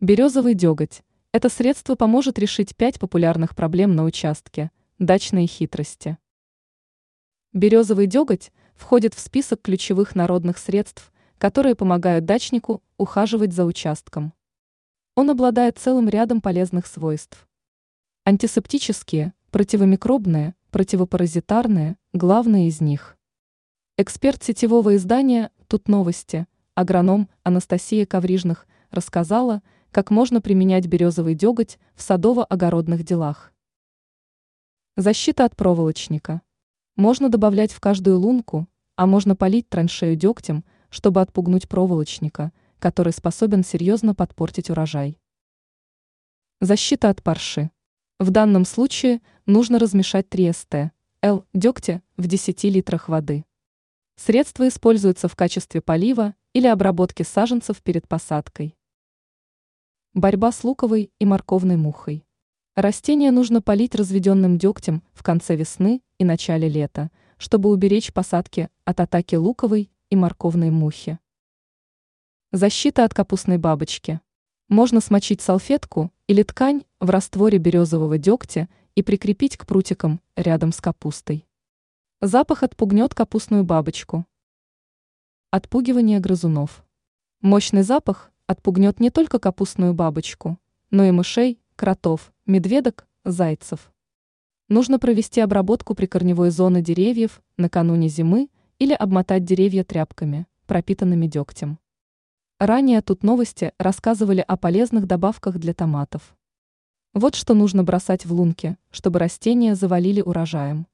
Березовый деготь – это средство поможет решить пять популярных проблем на участке – дачные хитрости. Березовый деготь входит в список ключевых народных средств, которые помогают дачнику ухаживать за участком. Он обладает целым рядом полезных свойств. Антисептические, противомикробные, противопаразитарные – главные из них. Эксперт сетевого издания «Тут новости», агроном Анастасия Коврижных, рассказала – как можно применять березовый деготь в садово-огородных делах. Защита от проволочника. Можно добавлять в каждую лунку, а можно полить траншею дегтем, чтобы отпугнуть проволочника, который способен серьезно подпортить урожай. Защита от парши. В данном случае нужно размешать 3 ст. Л дегтя в 10 литрах воды. Средство используется в качестве полива или обработки саженцев перед посадкой. Борьба с луковой и морковной мухой. Растения нужно полить разведенным дегтем в конце весны и начале лета, чтобы уберечь посадки от атаки луковой и морковной мухи. Защита от капустной бабочки. Можно смочить салфетку или ткань в растворе березового дегтя и прикрепить к прутикам рядом с капустой. Запах отпугнет капустную бабочку. Отпугивание грызунов. Мощный запах отпугнет не только капустную бабочку, но и мышей, кротов, медведок, зайцев. Нужно провести обработку прикорневой зоны деревьев накануне зимы или обмотать деревья тряпками, пропитанными дегтем. Ранее тут новости рассказывали о полезных добавках для томатов. Вот что нужно бросать в лунки, чтобы растения завалили урожаем.